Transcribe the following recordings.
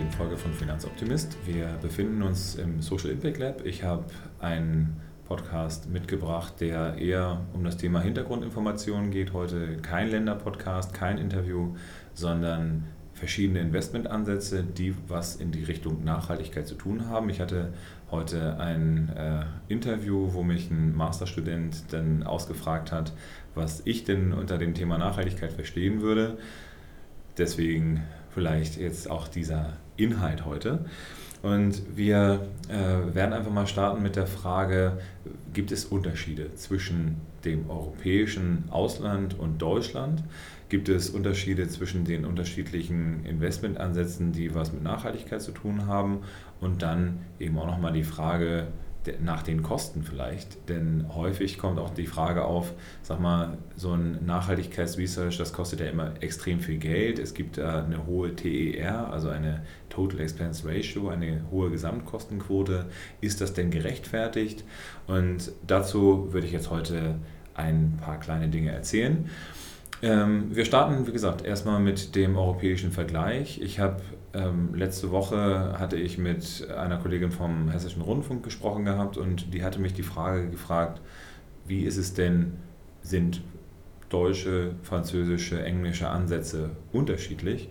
heutigen Folge von Finanzoptimist. Wir befinden uns im Social Impact Lab. Ich habe einen Podcast mitgebracht, der eher um das Thema Hintergrundinformationen geht. Heute kein Länder-Podcast, kein Interview, sondern verschiedene Investmentansätze, die was in die Richtung Nachhaltigkeit zu tun haben. Ich hatte heute ein äh, Interview, wo mich ein Masterstudent dann ausgefragt hat, was ich denn unter dem Thema Nachhaltigkeit verstehen würde. Deswegen vielleicht jetzt auch dieser Inhalt heute. Und wir äh, werden einfach mal starten mit der Frage, gibt es Unterschiede zwischen dem europäischen Ausland und Deutschland? Gibt es Unterschiede zwischen den unterschiedlichen Investmentansätzen, die was mit Nachhaltigkeit zu tun haben? Und dann eben auch nochmal die Frage, nach den Kosten vielleicht. Denn häufig kommt auch die Frage auf, sag mal, so ein Nachhaltigkeitsresearch, das kostet ja immer extrem viel Geld. Es gibt da eine hohe TER, also eine Total Expense Ratio, eine hohe Gesamtkostenquote. Ist das denn gerechtfertigt? Und dazu würde ich jetzt heute ein paar kleine Dinge erzählen. Ähm, wir starten, wie gesagt, erstmal mit dem europäischen Vergleich. Ich habe ähm, letzte Woche hatte ich mit einer Kollegin vom Hessischen Rundfunk gesprochen gehabt und die hatte mich die Frage gefragt, wie ist es denn, sind deutsche, französische, englische Ansätze unterschiedlich?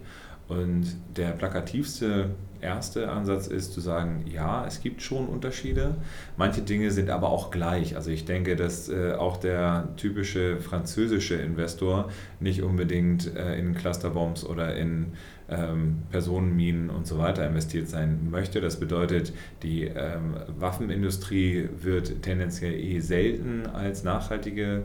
Und der plakativste erste Ansatz ist zu sagen, ja, es gibt schon Unterschiede. Manche Dinge sind aber auch gleich. Also ich denke, dass äh, auch der typische französische Investor nicht unbedingt äh, in Clusterbombs oder in ähm, Personenminen und so weiter investiert sein möchte. Das bedeutet, die ähm, Waffenindustrie wird tendenziell eh selten als nachhaltige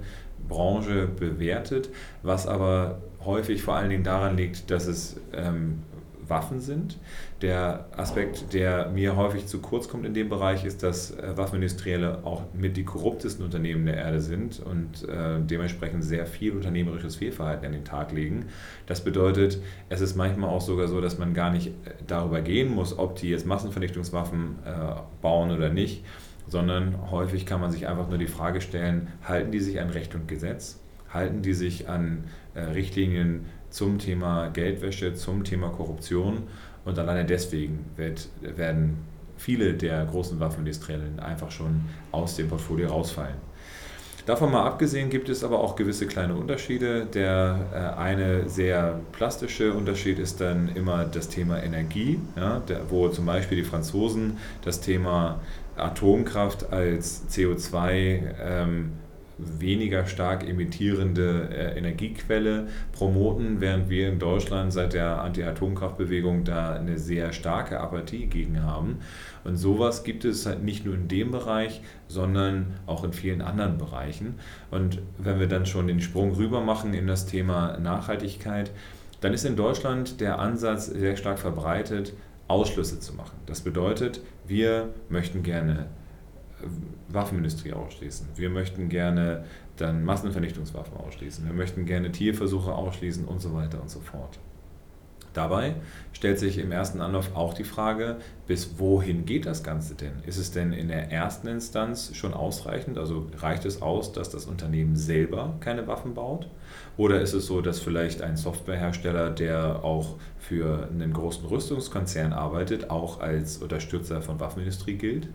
Branche bewertet, was aber häufig vor allen Dingen daran liegt, dass es ähm, Waffen sind. Der Aspekt, der mir häufig zu kurz kommt in dem Bereich, ist, dass äh, Waffenindustrielle auch mit die korruptesten Unternehmen der Erde sind und äh, dementsprechend sehr viel unternehmerisches Fehlverhalten an den Tag legen. Das bedeutet, es ist manchmal auch sogar so, dass man gar nicht äh, darüber gehen muss, ob die jetzt Massenvernichtungswaffen äh, bauen oder nicht, sondern häufig kann man sich einfach nur die Frage stellen, halten die sich an Recht und Gesetz? Halten die sich an äh, Richtlinien zum Thema Geldwäsche, zum Thema Korruption. Und alleine deswegen wird, werden viele der großen Waffenindustriellen einfach schon aus dem Portfolio rausfallen. Davon mal abgesehen gibt es aber auch gewisse kleine Unterschiede. Der äh, eine sehr plastische Unterschied ist dann immer das Thema Energie, ja, der, wo zum Beispiel die Franzosen das Thema Atomkraft als CO2 ähm, weniger stark emittierende äh, Energiequelle promoten, während wir in Deutschland seit der Anti-Atomkraftbewegung da eine sehr starke Apathie gegen haben. Und sowas gibt es halt nicht nur in dem Bereich, sondern auch in vielen anderen Bereichen. Und wenn wir dann schon den Sprung rüber machen in das Thema Nachhaltigkeit, dann ist in Deutschland der Ansatz sehr stark verbreitet, Ausschlüsse zu machen. Das bedeutet, wir möchten gerne Waffenindustrie ausschließen. Wir möchten gerne dann Massenvernichtungswaffen ausschließen. Wir möchten gerne Tierversuche ausschließen und so weiter und so fort. Dabei stellt sich im ersten Anlauf auch die Frage, bis wohin geht das Ganze denn? Ist es denn in der ersten Instanz schon ausreichend? Also reicht es aus, dass das Unternehmen selber keine Waffen baut? Oder ist es so, dass vielleicht ein Softwarehersteller, der auch für einen großen Rüstungskonzern arbeitet, auch als Unterstützer von Waffenindustrie gilt?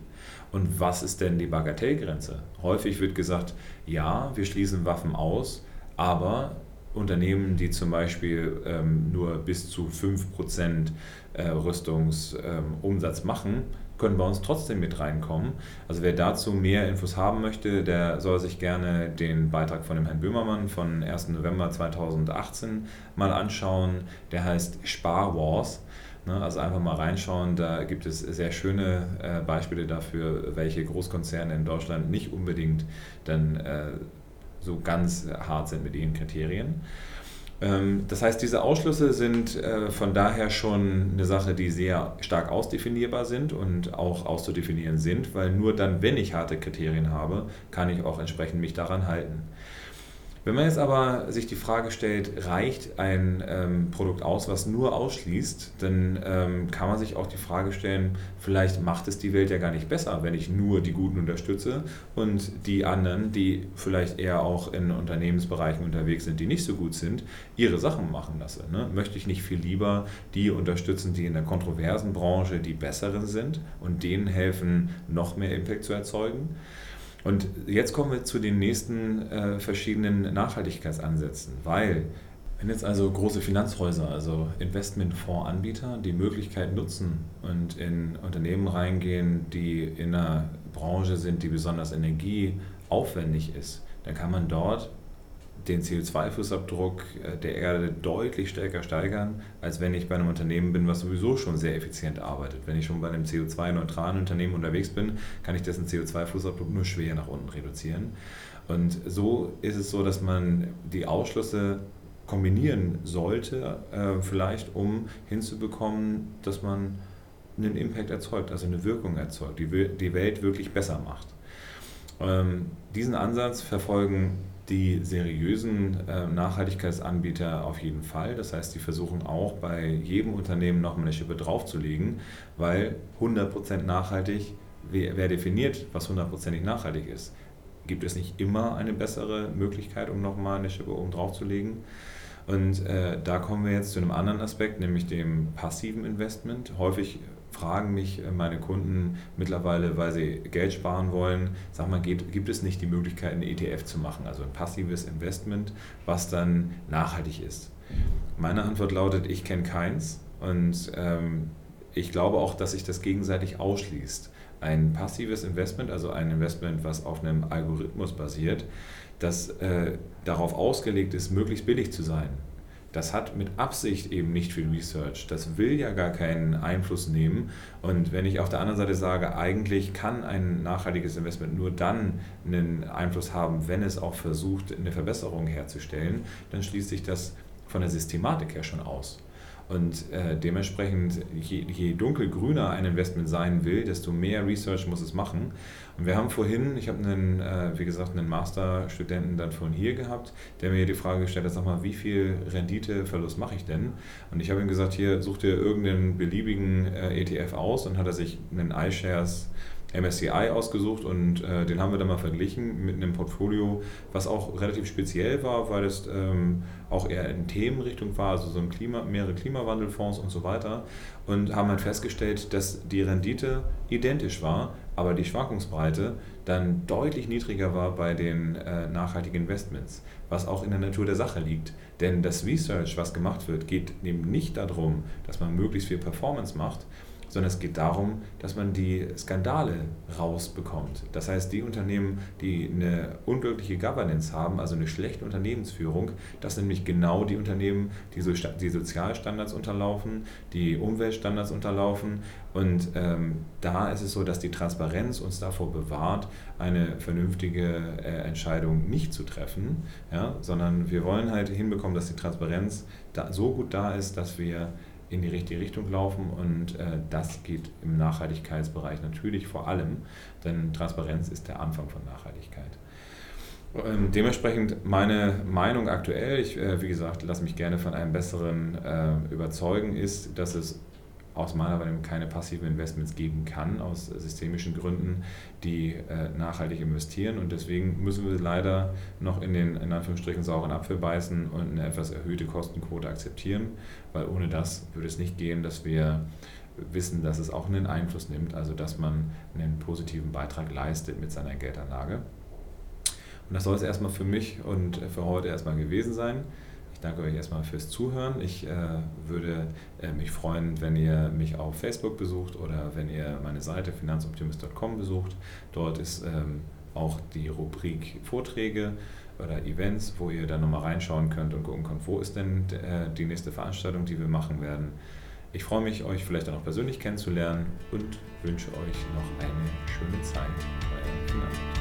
Und was ist denn die Bagatellgrenze? Häufig wird gesagt, ja, wir schließen Waffen aus, aber Unternehmen, die zum Beispiel ähm, nur bis zu 5% äh, Rüstungsumsatz ähm, machen, können bei uns trotzdem mit reinkommen. Also wer dazu mehr Infos haben möchte, der soll sich gerne den Beitrag von dem Herrn Böhmermann von 1. November 2018 mal anschauen. Der heißt Spar Wars. Ne, also einfach mal reinschauen, da gibt es sehr schöne äh, Beispiele dafür, welche Großkonzerne in Deutschland nicht unbedingt dann äh, so ganz hart sind mit ihren Kriterien. Ähm, das heißt, diese Ausschlüsse sind äh, von daher schon eine Sache, die sehr stark ausdefinierbar sind und auch auszudefinieren sind, weil nur dann, wenn ich harte Kriterien habe, kann ich auch entsprechend mich daran halten. Wenn man jetzt aber sich die Frage stellt, reicht ein ähm, Produkt aus, was nur ausschließt, dann ähm, kann man sich auch die Frage stellen, vielleicht macht es die Welt ja gar nicht besser, wenn ich nur die Guten unterstütze und die anderen, die vielleicht eher auch in Unternehmensbereichen unterwegs sind, die nicht so gut sind, ihre Sachen machen lasse. Ne? Möchte ich nicht viel lieber die unterstützen, die in der kontroversen Branche die besseren sind und denen helfen, noch mehr Impact zu erzeugen? Und jetzt kommen wir zu den nächsten äh, verschiedenen Nachhaltigkeitsansätzen, weil wenn jetzt also große Finanzhäuser, also Investmentfondsanbieter, die Möglichkeit nutzen und in Unternehmen reingehen, die in einer Branche sind, die besonders energieaufwendig ist, dann kann man dort den CO2-Fußabdruck äh, der Erde deutlich stärker steigern, als wenn ich bei einem Unternehmen bin, was sowieso schon sehr effizient arbeitet. Wenn ich schon bei einem CO2-neutralen Unternehmen unterwegs bin, kann ich dessen CO2-Fußabdruck nur schwer nach unten reduzieren. Und so ist es so, dass man die Ausschlüsse kombinieren sollte, äh, vielleicht um hinzubekommen, dass man einen Impact erzeugt, also eine Wirkung erzeugt, die die Welt wirklich besser macht. Ähm, diesen Ansatz verfolgen die seriösen äh, Nachhaltigkeitsanbieter auf jeden Fall. Das heißt, die versuchen auch bei jedem Unternehmen nochmal eine Schippe draufzulegen, weil 100% nachhaltig, wer, wer definiert, was hundertprozentig nachhaltig ist? Gibt es nicht immer eine bessere Möglichkeit, um nochmal eine Schippe oben draufzulegen? Und äh, da kommen wir jetzt zu einem anderen Aspekt, nämlich dem passiven Investment. Häufig fragen mich äh, meine Kunden mittlerweile, weil sie Geld sparen wollen, sag mal, gibt, gibt es nicht die Möglichkeit, ein ETF zu machen, also ein passives Investment, was dann nachhaltig ist? Meine Antwort lautet, ich kenne keins und ähm, ich glaube auch, dass sich das gegenseitig ausschließt. Ein passives Investment, also ein Investment, was auf einem Algorithmus basiert, das äh, darauf ausgelegt ist, möglichst billig zu sein das hat mit Absicht eben nicht viel Research. Das will ja gar keinen Einfluss nehmen. Und wenn ich auf der anderen Seite sage, eigentlich kann ein nachhaltiges Investment nur dann einen Einfluss haben, wenn es auch versucht, eine Verbesserung herzustellen, dann schließt sich das von der Systematik her schon aus. Und äh, dementsprechend, je, je, dunkelgrüner ein Investment sein will, desto mehr Research muss es machen. Und wir haben vorhin, ich habe einen, äh, wie gesagt, einen Masterstudenten dann von hier gehabt, der mir die Frage gestellt hat, sag mal, wie viel Renditeverlust mache ich denn? Und ich habe ihm gesagt, hier such dir irgendeinen beliebigen äh, ETF aus und hat er sich einen iShares MSCI ausgesucht und äh, den haben wir dann mal verglichen mit einem Portfolio, was auch relativ speziell war, weil es ähm, auch eher in Themenrichtung war, also so ein Klima, mehrere Klimawandelfonds und so weiter und haben halt festgestellt, dass die Rendite identisch war, aber die Schwankungsbreite dann deutlich niedriger war bei den äh, nachhaltigen Investments, was auch in der Natur der Sache liegt. Denn das Research, was gemacht wird, geht eben nicht darum, dass man möglichst viel Performance macht, sondern es geht darum, dass man die Skandale rausbekommt. Das heißt, die Unternehmen, die eine unglückliche Governance haben, also eine schlechte Unternehmensführung, das sind nämlich genau die Unternehmen, die, so, die Sozialstandards unterlaufen, die Umweltstandards unterlaufen. Und ähm, da ist es so, dass die Transparenz uns davor bewahrt, eine vernünftige äh, Entscheidung nicht zu treffen, ja, sondern wir wollen halt hinbekommen, dass die Transparenz da, so gut da ist, dass wir in die richtige Richtung laufen und äh, das geht im Nachhaltigkeitsbereich natürlich vor allem, denn Transparenz ist der Anfang von Nachhaltigkeit. Ähm, dementsprechend meine Meinung aktuell, ich, äh, wie gesagt, lasse mich gerne von einem besseren äh, überzeugen, ist, dass es aus meiner Meinung keine passiven Investments geben kann, aus systemischen Gründen, die äh, nachhaltig investieren. Und deswegen müssen wir leider noch in den in Anführungsstrichen sauren Apfel beißen und eine etwas erhöhte Kostenquote akzeptieren, weil ohne das würde es nicht gehen, dass wir wissen, dass es auch einen Einfluss nimmt, also dass man einen positiven Beitrag leistet mit seiner Geldanlage. Und das soll es erstmal für mich und für heute erstmal gewesen sein. Ich danke euch erstmal fürs Zuhören. Ich äh, würde äh, mich freuen, wenn ihr mich auf Facebook besucht oder wenn ihr meine Seite finanzoptimist.com besucht. Dort ist ähm, auch die Rubrik Vorträge oder Events, wo ihr dann nochmal reinschauen könnt und gucken könnt, wo ist denn äh, die nächste Veranstaltung, die wir machen werden. Ich freue mich, euch vielleicht auch persönlich kennenzulernen und wünsche euch noch eine schöne Zeit. Euer Finanzamt.